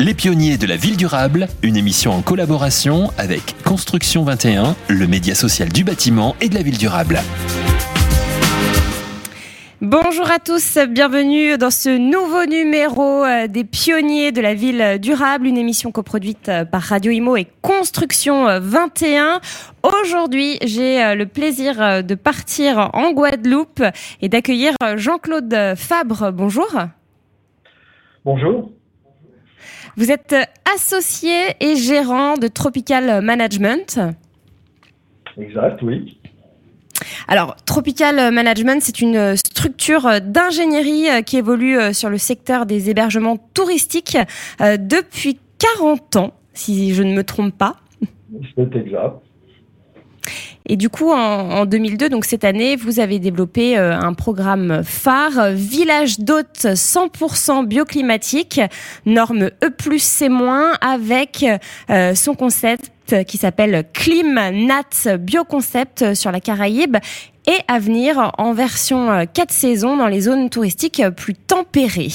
Les pionniers de la ville durable, une émission en collaboration avec Construction 21, le média social du bâtiment et de la ville durable. Bonjour à tous, bienvenue dans ce nouveau numéro euh, des pionniers de la ville durable, une émission coproduite euh, par Radio Imo et Construction 21. Aujourd'hui, j'ai euh, le plaisir de partir en Guadeloupe et d'accueillir Jean-Claude Fabre. Bonjour. Bonjour. Vous êtes associé et gérant de Tropical Management. Exact, oui. Alors, Tropical Management, c'est une structure d'ingénierie qui évolue euh, sur le secteur des hébergements touristiques euh, depuis 40 ans, si je ne me trompe pas. C'est exact. Et du coup, en, 2002, donc cette année, vous avez développé euh, un programme phare, Village d'hôtes 100% bioclimatique, norme E+, C-, avec euh, son concept qui s'appelle ClimNat Bioconcept sur la Caraïbe et à venir en version 4 saisons dans les zones touristiques plus tempérées.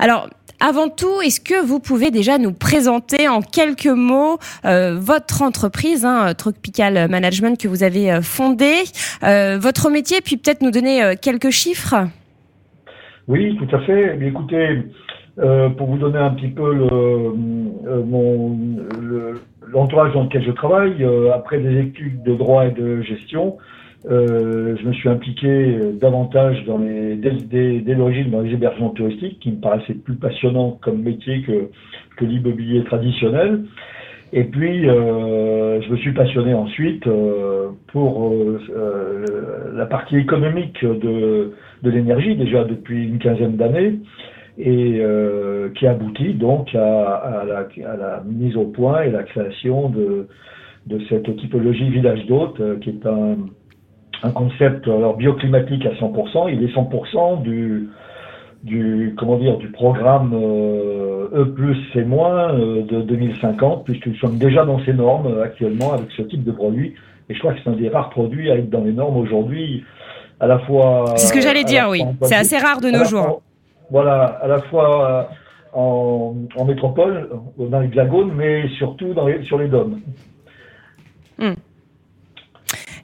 Alors, avant tout, est-ce que vous pouvez déjà nous présenter en quelques mots euh, votre entreprise, hein, Tropical Management, que vous avez euh, fondée, euh, votre métier, puis peut-être nous donner quelques chiffres? Oui, tout à fait. écoutez, pour vous donner un petit peu l'entourage dans lequel je travaille, après des études de droit et de gestion, euh, je me suis impliqué euh, davantage dans les, dès, l'origine dans les hébergements touristiques, qui me paraissait plus passionnant comme métier que, que l'immobilier traditionnel. Et puis, euh, je me suis passionné ensuite euh, pour euh, la partie économique de, de l'énergie, déjà depuis une quinzaine d'années, et qui aboutit donc à, à, la, à, la, mise au point et la création de, de cette typologie village d'hôtes, qui est un un concept alors bioclimatique à 100%. Il est 100% du, du comment dire du programme euh, E plus C moins euh, de 2050 puisque nous sommes déjà dans ces normes euh, actuellement avec ce type de produit et je crois que c'est un des rares produits à être dans les normes aujourd'hui à la fois c'est ce que j'allais dire oui c'est assez rare de nos jours voilà à la fois en, en métropole dans l'hexagone mais surtout dans les, sur les dômes hmm.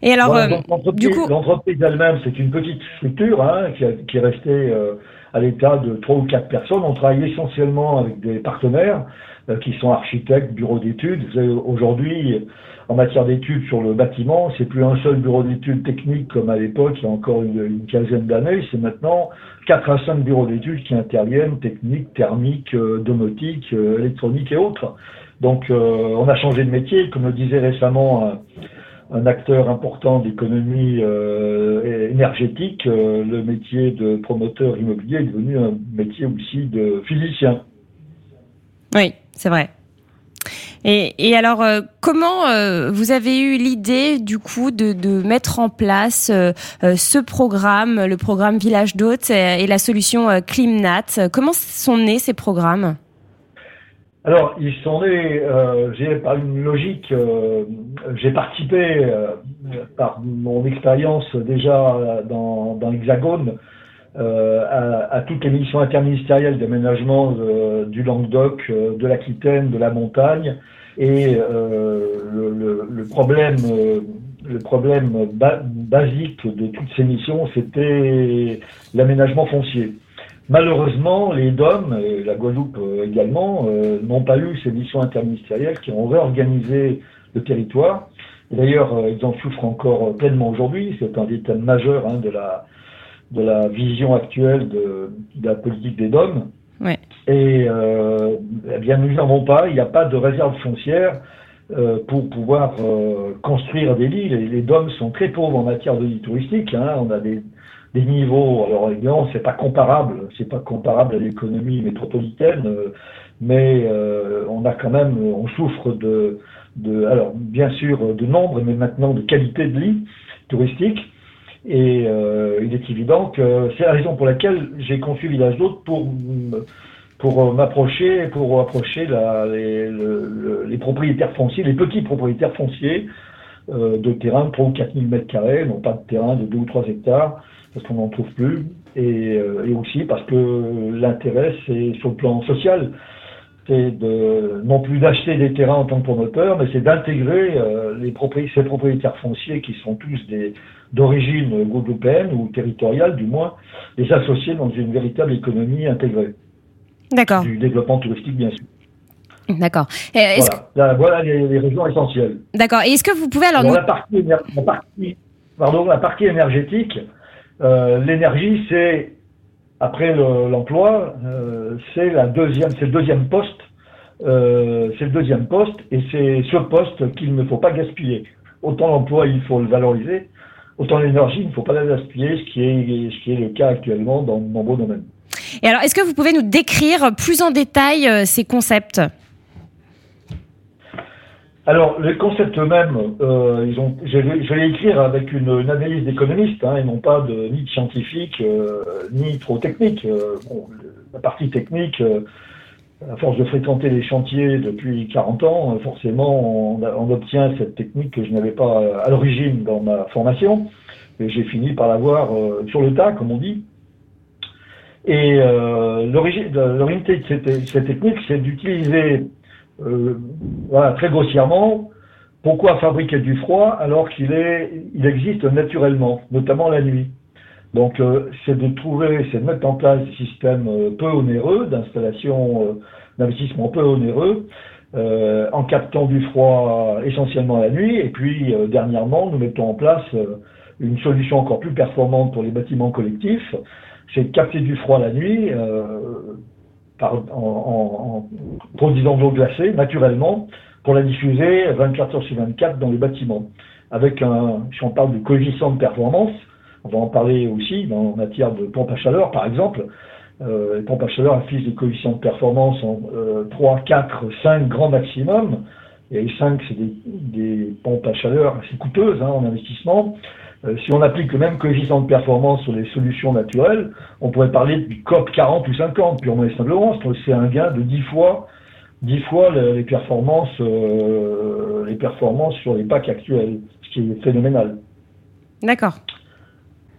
Et alors, euh, du coup, l'entreprise elle-même, c'est une petite structure hein, qui, qui, est restée euh, à l'état de trois ou quatre personnes. On travaille essentiellement avec des partenaires euh, qui sont architectes, bureaux d'études. Aujourd'hui, en matière d'études sur le bâtiment, c'est plus un seul bureau d'études technique comme à l'époque, il y a encore une, une quinzaine d'années. C'est maintenant quatre à cinq bureaux d'études qui interviennent, techniques, thermiques, domotiques, électroniques et autres. Donc, on a changé de métier, comme le disait récemment un acteur important d'économie euh, énergétique, euh, le métier de promoteur immobilier est devenu un métier aussi de physicien. Oui, c'est vrai. Et, alors, euh, comment vous avez eu l'idée du coup de, de, mettre en place ce programme, le programme Village d'hôtes et, la solution Climnat? Comment sont nés ces programmes? Alors, ils sont nés euh, par une logique. Euh, j'ai participé euh, par mon expérience déjà dans, dans l'Hexagone euh, à, à, toutes les missions interministérielles d'aménagement du Languedoc, de l'Aquitaine, de la montagne. Et le, le, le, problème, le problème basique de toutes ces missions, c'était l'aménagement foncier. Malheureusement, les DOM, et la Guadeloupe euh, également, euh, n'ont pas eu ces missions interministérielles qui ont réorganisé le territoire. D'ailleurs, euh, ils en souffrent encore pleinement aujourd'hui. C'est un des thèmes majeurs hein, de, la, de la vision actuelle de, de la politique des DOM. Ouais. Et eh bien, nous n'en avons pas. Il n'y a pas de réserve foncière pour pouvoir construire des lits. Les, les, DOM sont très pauvres en matière de lits touristiques. Hein. On a des, des niveaux. Alors évidemment, c'est pas comparable, c'est pas comparable à l'économie métropolitaine, euh, mais euh, on a quand même, on souffre de, de, alors bien sûr de nombre, mais maintenant de qualité de lit touristique. Et euh, il est évident que c'est la raison pour laquelle j'ai conçu Village d'Hôtes pour pour m'approcher, pour approcher la, les, les, propriétaires fonciers, les petits propriétaires fonciers de terrain de 3 ou 4 000 mètres carrés, non pas de terrain de 2 ou 3 hectares, parce qu'on n'en trouve plus, et, euh, et, aussi parce que l'intérêt, c'est sur le plan social. c'est de non plus d'acheter des terrains en tant que promoteur, mais c'est d'intégrer les ces propriétaires fonciers qui sont tous des d'origine guadeloupéenne ou territoriale du moins, les associer dans une véritable économie intégrée. D'accord. Du développement touristique bien sûr. D'accord. Voilà, voilà les, régions essentielles. D'accord. Et est-ce que vous pouvez alors, nous... la, partie, la, partie, pardon, la partie énergétique, euh, l'énergie, c'est après l'emploi, euh, c'est la deuxième, c'est le deuxième poste, euh, c'est le deuxième poste, et c'est ce poste qu'il ne faut pas gaspiller. Autant l'emploi, il faut le valoriser, autant l'énergie, il ne faut pas la gaspiller, ce qui est, ce qui est le cas actuellement dans de nombreux domaines. Et alors, est-ce que vous pouvez nous décrire plus en détail ces concepts? Alors, les concepts eux-mêmes, euh, ils ont, je, vais, écrire avec une, analyse d'économiste, hein, et non pas de, ni de scientifique, euh, ni trop technique. Euh, bon, la partie technique, euh, à force de fréquenter les chantiers depuis 40 ans, forcément, on, on, obtient cette technique que je n'avais pas à l'origine dans ma formation, et j'ai fini par l'avoir sur le tas, comme on dit. Et l'origine de cette technique, c'est d'utiliser euh, voilà, très grossièrement, pourquoi fabriquer du froid alors qu'il est, il existe naturellement, notamment la nuit? Donc, euh, c'est de trouver, c'est de mettre en place des systèmes euh, peu onéreux, d'installation, d'investissement peu onéreux, en captant du froid essentiellement la nuit. Et puis, dernièrement, nous mettons en place une solution encore plus performante pour les bâtiments collectifs, c'est de capter du froid la nuit en, produisant de l'eau glacée naturellement pour la diffuser 24 heures sur 24 dans les bâtiments. Avec un, si on parle de coefficient de performance, on va en parler aussi en matière de pompe à chaleur par exemple. Euh, les pompes à chaleur affichent des coefficients de performance en euh, 3, 4, 5 grands maximum. Et les 5, c'est des, des, pompes à chaleur assez coûteuses hein, en investissement. Euh, si on applique le même coefficient de performance sur les solutions naturelles, on pourrait parler du COP 40 ou 50, purement et simplement. C'est un gain de 10 fois, 10 fois les, performances, euh, les performances sur les packs actuels, ce qui est phénoménal. D'accord.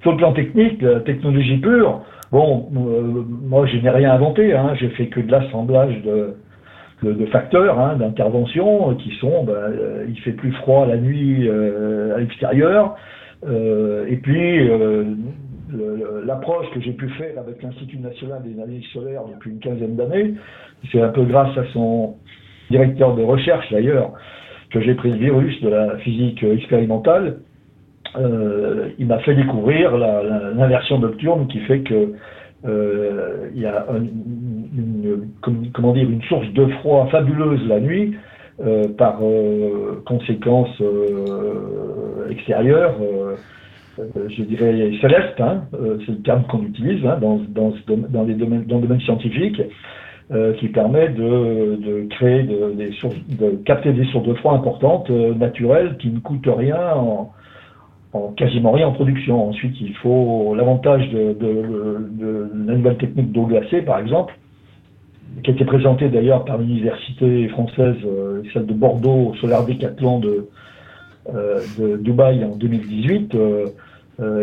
Sur le plan technique, la technologie pure, bon, euh, moi je n'ai rien inventé, hein, j'ai fait que de l'assemblage de, de, facteurs hein, d'intervention qui sont, ben, il fait plus froid la nuit à l'extérieur, euh, et puis, euh, l'approche que j'ai pu faire avec l'Institut national des analyses solaires depuis une quinzaine d'années, c'est un peu grâce à son directeur de recherche d'ailleurs, que j'ai pris le virus de la physique expérimentale. Euh, il m'a fait découvrir l'inversion nocturne qui fait que euh, y a une, comment dire une source de froid fabuleuse la nuit euh, par euh, conséquence euh, extérieure, je dirais céleste, hein, c'est le terme qu'on utilise hein, dans, dans, les domaines, dans le domaine scientifique, qui permet de, de créer de, des sources, de capter des sources de froid importantes, naturelles, qui ne coûtent rien en, en quasiment rien en production. Ensuite, il faut l'avantage de, la nouvelle technique d'eau glacée, par exemple, qui a été présentée d'ailleurs par l'université française, euh, celle de Bordeaux, au Solar Décathlon de, euh, de Dubaï en 2018, euh,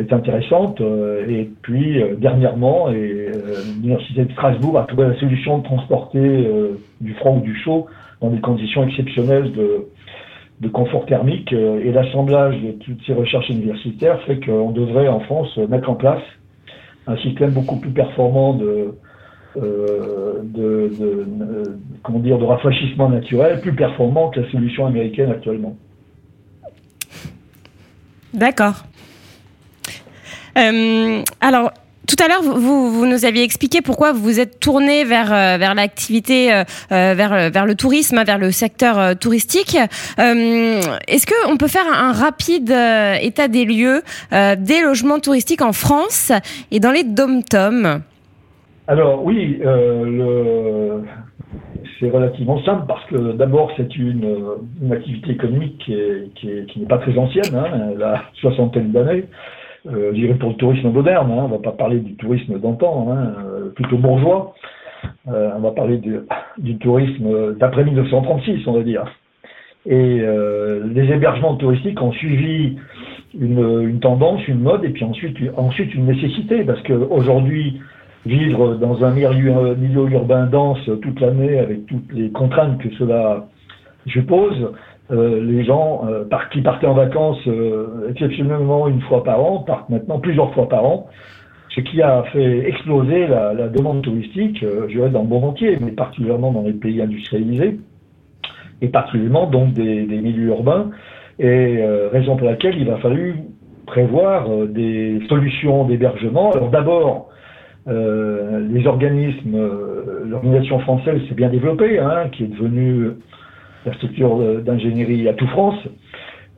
est intéressante. et puis, dernièrement, l'université de Strasbourg a trouvé la solution de transporter du froid ou du chaud dans des conditions exceptionnelles de confort thermique. et l'assemblage de toutes ces recherches universitaires fait qu'on devrait en France mettre en place un système beaucoup plus performant de, euh, de, comment dire, de rafraîchissement naturel plus performant que la solution américaine actuellement. D'accord. Euh, alors, tout à l'heure, vous, nous aviez expliqué pourquoi vous vous êtes tourné vers euh, vers l'activité, vers vers le tourisme, vers le secteur touristique. Est-ce que on peut faire un rapide état des lieux des logements touristiques en France et dans les dom-toms? Alors oui, euh, c'est relativement simple parce que d'abord c'est une, activité économique qui, est, qui, n'est pas très ancienne, hein, elle a soixantaine d'années. Euh, je dirais pour le tourisme moderne, hein, on va pas parler du tourisme d'antan, hein, euh, plutôt bourgeois. On va parler du tourisme d'après 1936, on va dire. Et les hébergements touristiques ont suivi une, une, tendance, une mode, et puis ensuite, ensuite une nécessité, parce qu'aujourd'hui, vivre dans un milieu, urbain dense toute l'année avec toutes les contraintes que cela suppose, euh, les gens euh, qui partaient en vacances euh, exceptionnellement une fois par an partent maintenant plusieurs fois par an, ce qui a fait exploser la, la demande touristique, je dirais dans le monde entier, mais particulièrement dans les pays industrialisés, et particulièrement donc des, des milieux urbains, et raison pour laquelle il a fallu prévoir des solutions d'hébergement. Alors d'abord, les organismes, l'organisation française s'est bien développée, hein, qui est devenue la structure d'ingénierie à tout France,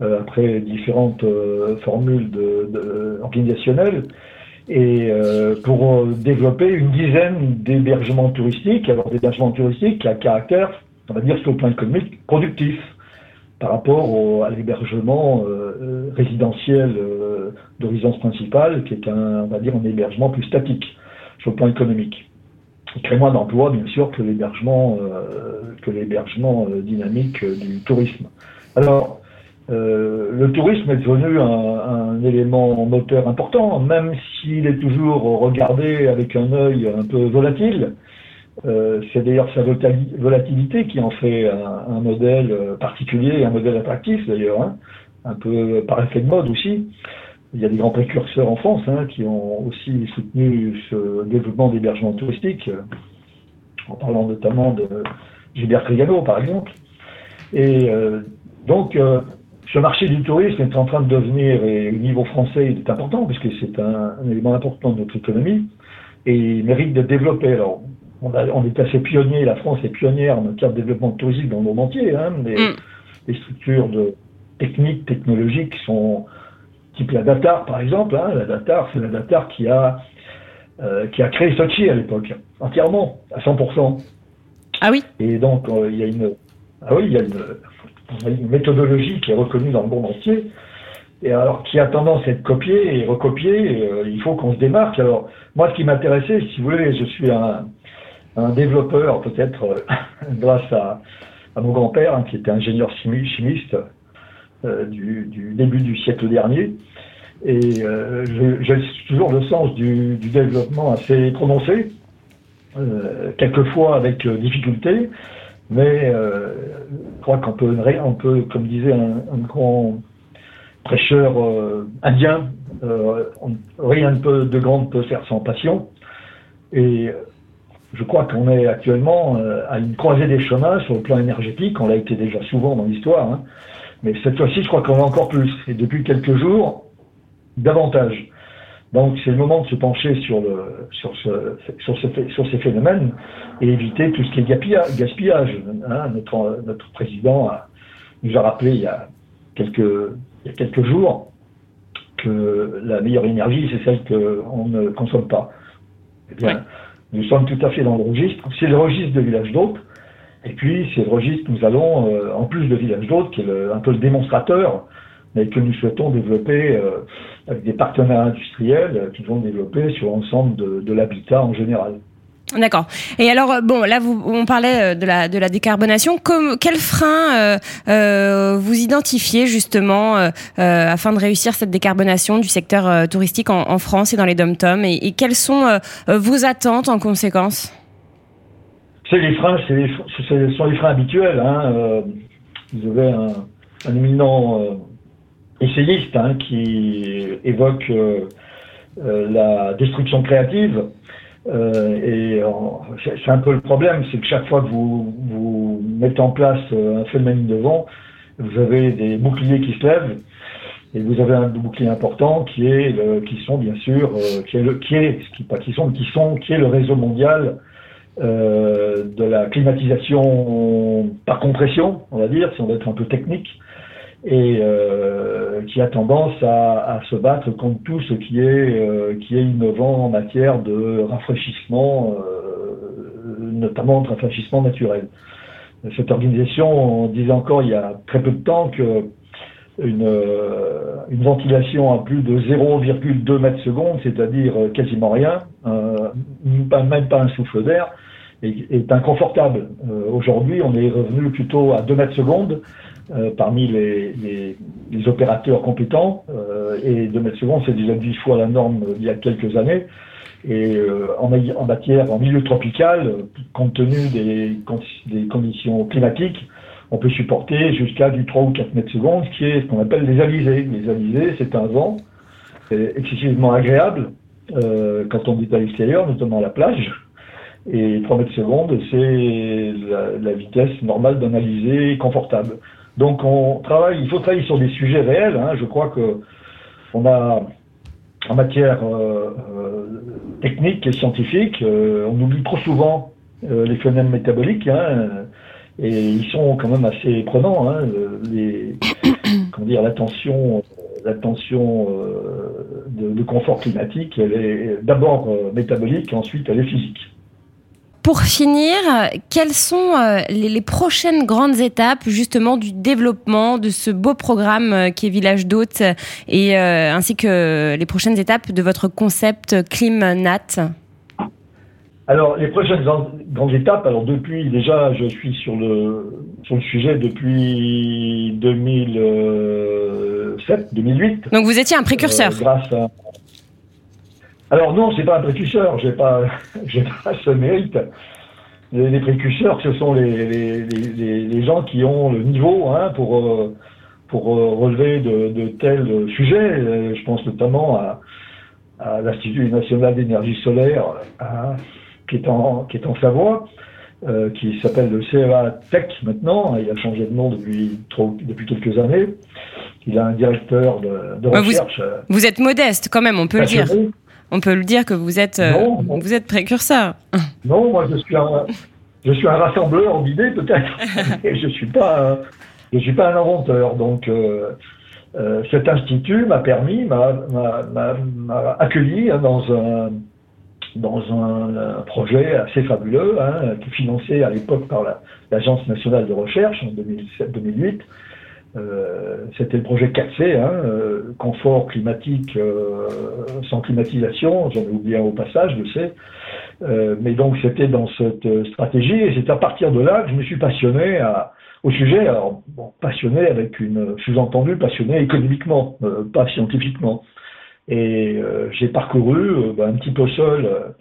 euh, après différentes euh, formules de, organisationnelles, et euh, pour développer une dizaine d'hébergements touristiques, alors des hébergements touristiques à caractère, on va dire sur le plan économique, productif par rapport à l'hébergement résidentiel de résidence principale, qui est un, on va dire, un hébergement plus statique sur le plan économique qui crée moins d'emplois, bien sûr, que l'hébergement euh, que l'hébergement euh, dynamique euh, du tourisme. Alors, le tourisme est devenu un, un, élément moteur important, même s'il est toujours regardé avec un œil un peu volatile. c'est d'ailleurs sa volatilité qui en fait un, un modèle particulier, un modèle attractif d'ailleurs, hein, un peu par effet de mode aussi. Il y a des grands précurseurs en France hein, qui ont aussi soutenu ce développement d'hébergement touristique, en parlant notamment de Gilbert Trigano, par exemple. Et euh, donc, euh, ce marché du tourisme est en train de devenir, et au niveau français, il est important, puisque c'est un, élément important de notre économie, et il mérite de développer. Alors, on, on est assez pionnier, la France est pionnière en matière de développement touristique dans le monde entier. Hein, les, mm. les structures de, techniques, technologiques sont type la Datar par exemple. Hein, la Datar, c'est la Datar qui a, euh, qui a créé Sochi à l'époque, entièrement, à 100%. Ah oui Et donc, euh, il y a une, ah oui, il y a une, méthodologie qui est reconnue dans le monde entier, et alors qui a tendance à être copiée et recopiée, et, euh, il faut qu'on se démarque. Alors, moi, ce qui m'intéressait, si vous voulez, je suis un, un développeur, peut-être grâce à, à mon grand-père, hein, qui était ingénieur chimiste, du, du, début du siècle dernier. Et euh, j'ai toujours le sens du, développement assez prononcé, euh, quelquefois avec euh, difficulté, mais euh, je crois qu'on peut, on peut, comme disait un, grand prêcheur indien, rien de grand ne peut faire sans passion. Et je crois qu'on est actuellement à une croisée des chemins sur le plan énergétique, on l'a été déjà souvent dans l'histoire, hein, mais cette fois-ci, je crois qu'on a encore plus. Et depuis quelques jours, davantage. Donc c'est le moment de se pencher sur, le, sur, ce, sur, ce, sur ces phénomènes et éviter tout ce qui est gaspillage. Hein, notre, notre président a, nous a rappelé il y a, quelques, il y a quelques jours que la meilleure énergie, c'est celle qu'on ne consomme pas. Eh bien, nous sommes tout à fait dans le registre. C'est le registre de village d'hôtes. Et puis, c'est le registre que nous allons, euh, en plus de Village d'Hôtes, qui est un peu le démonstrateur, mais que nous souhaitons développer euh, avec des partenaires industriels euh, qui vont développer sur l'ensemble de, de l'habitat en général. D'accord. Et alors, bon, là, vous, on parlait de la, de la décarbonation. Comme, quel frein euh, vous identifiez justement euh, afin de réussir cette décarbonation du secteur touristique en, en, France et dans les dom-toms? Et, et, quelles sont vos attentes en conséquence? C'est les freins, c'est ce sont les freins habituels. Hein. Euh, vous avez un, un éminent euh, essayiste hein, qui évoque euh, la destruction créative. et c'est un peu le problème, c'est que chaque fois que vous, vous mettez en place un phénomène de vent, vous avez des boucliers qui se lèvent. Et vous avez un bouclier important qui est le, qui sont bien sûr qui est le qui est qui pas qui sont qui sont qui est le réseau mondial euh, de la climatisation par compression, on va dire, si on veut être un peu technique, et euh, qui a tendance à, à, se battre contre tout ce qui est, euh, qui est innovant en matière de rafraîchissement, euh, notamment de rafraîchissement naturel. Cette organisation, on disait encore il y a très peu de temps que une, euh, une ventilation à plus de 0,2 mètres secondes, c'est-à-dire quasiment rien, même pas un souffle d'air, est, inconfortable. Euh, aujourd'hui, on est revenu plutôt à 2 mètres secondes euh, parmi les, les, les, opérateurs compétents, euh, et 2 mètres secondes, c'est déjà 10 fois la norme il y a quelques années. Et euh, en, en, matière, en milieu tropical, compte tenu des, des, conditions climatiques, on peut supporter jusqu'à du 3 ou 4 mètres secondes, ce qui est ce qu'on appelle les alizés. Les alizés, c'est un vent excessivement agréable euh, quand on est à l'extérieur, notamment à la plage. Et 3 mètres secondes, c'est la, vitesse normale d'un alizé confortable. Donc on travaille, il faut travailler sur des sujets réels. Hein. Je crois que on a en matière euh, euh, technique et scientifique, euh, on oublie trop souvent les phénomènes métaboliques, hein, et ils sont quand même assez prenants. Hein, les, comment dire, l'attention, l'attention de, de, confort climatique, elle est d'abord métabolique, ensuite elle est physique. Pour finir, quelles sont euh, les, prochaines grandes étapes justement du développement de ce beau programme euh, qui est Village d'Hôtes et euh, ainsi que les prochaines étapes de votre concept ClimNat? Alors, les prochaines grandes étapes, alors depuis, déjà, je suis sur le, sur le sujet depuis 2007, 2008. Donc, vous étiez un précurseur. grâce à, alors non, c'est pas un précurseur, j'ai pas, j'ai pas ce mérite. Les, précurseurs, ce sont les, les, les, gens qui ont le niveau hein, pour, euh, pour euh, relever de, de, tels sujets. Euh, je pense notamment à, à l'Institut national d'énergie solaire qui, est en, qui est en Savoie, euh, qui s'appelle le CEA Tech maintenant. Il a changé de nom depuis, trop, depuis quelques années. Il a un directeur de, de recherche. Vous, vous, êtes modeste quand même, on peut le dire on peut le dire que vous êtes, euh, vous êtes précurseur. Non, moi je suis un, je suis un rassembleur d'idées peut-être, et je suis pas, je suis pas un inventeur. Donc euh, euh, cet institut m'a permis, m'a accueilli dans un dans un, projet assez fabuleux, hein, qui financé à l'époque par l'Agence nationale de recherche en 2007-2008 euh, c'était le projet 4C, hein, euh, confort climatique euh, sans climatisation, j'en ai oublié un au passage, je sais. mais donc c'était dans cette stratégie et c'est à partir de là que je me suis passionné au sujet. Passionné avec une sous-entendu passionné économiquement, pas scientifiquement. Et j'ai parcouru ben, un petit peu seul.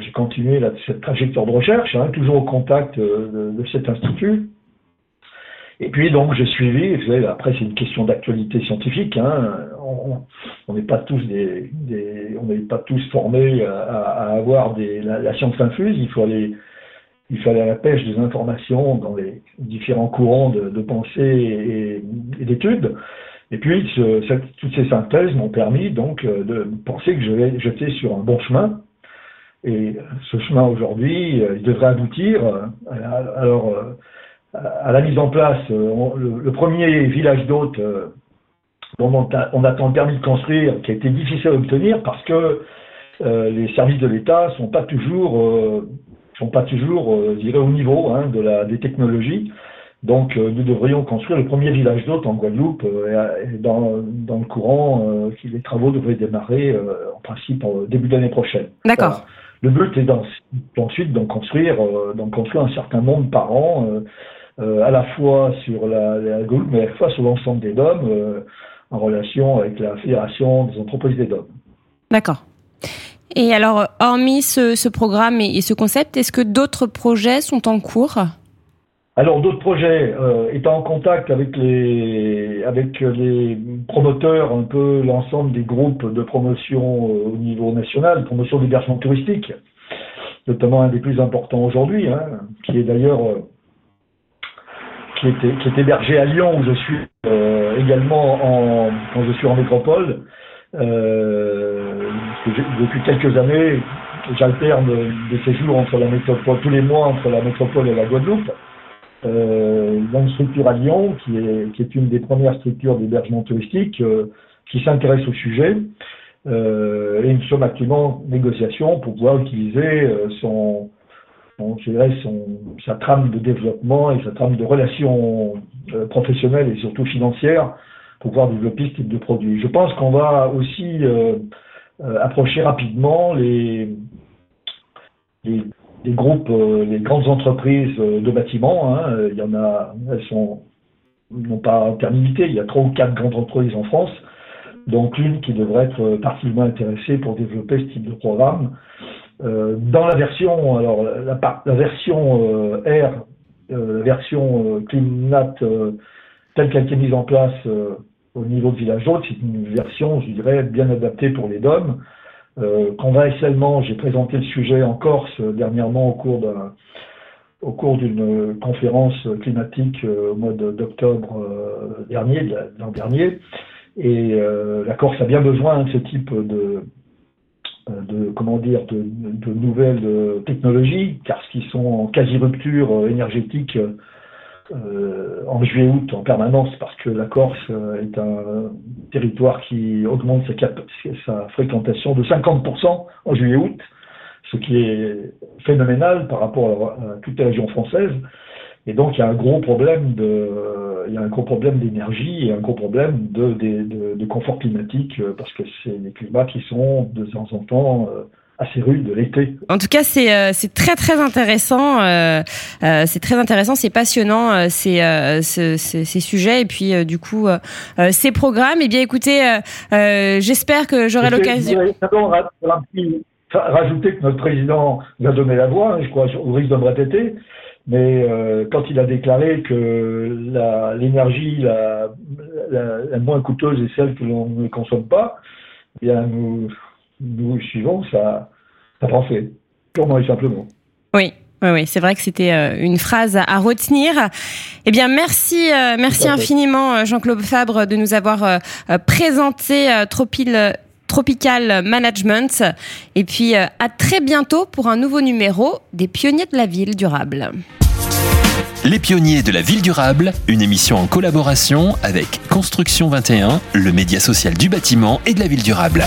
j'ai continué cette trajectoire de recherche, hein, toujours au contact de, cet institut. Et puis donc j'ai suivi, vous savez, après c'est une question d'actualité scientifique, hein, on n'est pas tous formés à, avoir la, science infuse, il faut aller à la pêche des informations dans les différents courants de, pensée et d'études. Et puis, toutes ces synthèses m'ont permis donc euh, de penser que jeter sur un bon chemin. Et ce chemin aujourd'hui, euh, il devrait aboutir. Euh, alors, à la mise en place, euh, le, premier village d'hôtes euh, dont on, on, attend le permis de construire, qui a été difficile à obtenir parce que euh, les services de l'État sont pas toujours, sont pas toujours, je dirais, au niveau hein, de la, des technologies. Donc, nous devrions construire le premier village d'hôtes en Guadeloupe et, dans, dans, le courant, qui les travaux devraient démarrer en principe au début d'année prochaine. D'accord. Le but est ensuite d'en construire, construire un certain nombre par an. Euh, à la fois sur la, la mais à la fois sur l'ensemble des DOM, euh, en relation avec la Fédération des entreprises des DOM. D'accord. Et alors, hormis ce, programme et, ce concept, est-ce que d'autres projets sont en cours? Alors d'autres projets, euh, étant en contact avec les avec les promoteurs, un peu l'ensemble des groupes de promotion au niveau national, promotion d'hébergement touristique, notamment un des plus importants aujourd'hui, hein, qui est d'ailleurs qui est, qui est hébergé à Lyon, où je suis euh, également en, quand je suis en métropole. Euh, depuis quelques années, j'alterne des séjours entre la métropole, tous les mois entre la métropole et la Guadeloupe. Euh, une structure à Lyon, qui est, qui est une des premières structures d'hébergement touristique, euh, qui s'intéresse au sujet. Euh, et nous sommes actuellement en négociation pour pouvoir utiliser euh, son, je dirais, son, sa trame de développement et sa trame de relations euh, professionnelles et surtout financières pour pouvoir développer ce type de produit. Je pense qu'on va aussi euh, approcher rapidement les, les, les groupes, les grandes entreprises de bâtiments. Hein. Il y en a, elles sont non pas il y a trois ou quatre grandes entreprises en France donc l'une qui devrait être particulièrement intéressée pour développer ce type de programme. Euh, dans la version, alors la, la version euh, R, euh, la version CleanNat telle qu'elle été mise en place au niveau de Village Haute, c'est une version, je dirais, bien adaptée pour les DOM. Conventionnellement, j'ai présenté le sujet en Corse dernièrement au cours d'une conférence climatique au mois d'octobre dernier, l'an dernier. Et la Corse a bien besoin de ce type de, euh, comment dire de, de, nouvelles euh, technologies, car ce qui sont en quasi rupture euh, énergétique euh, en juillet-août en permanence, parce que la Corse est un territoire qui augmente sa, sa fréquentation de 50% en juillet-août, ce qui est phénoménal par rapport à, à toutes les régions françaises. Et donc, il y a un gros problème de, il y a un gros problème d'énergie et un gros problème de, de, de, confort climatique euh, parce que c'est des climats qui sont de temps en temps euh, assez rudes de l'été. En tout cas, c'est euh, c'est très très intéressant. Euh, euh, c'est très intéressant, c'est passionnant ces, ces, ces, sujets et puis du coup ces programmes. Eh bien, écoutez, j'espère que j'aurai l'occasion. Rajouter que notre président va donner la voix, hein, je crois, au risque de me répéter, mais quand il a déclaré que l'énergie la, la, la, moins coûteuse est celle que l'on ne consomme pas, eh bien nous, nous suivons sa, sa pensée, purement et simplement. Oui, oui, oui, c'est vrai que c'était euh, une phrase à retenir. Eh bien, merci, euh, merci infiniment, Jean-Claude Fabre, de nous avoir présenté Tropil Tropical Management. Et puis euh, à très bientôt pour un nouveau numéro des Pionniers de la Ville durable. Les Pionniers de la Ville durable, une émission en collaboration avec Construction 21, le média social du bâtiment et de la ville durable.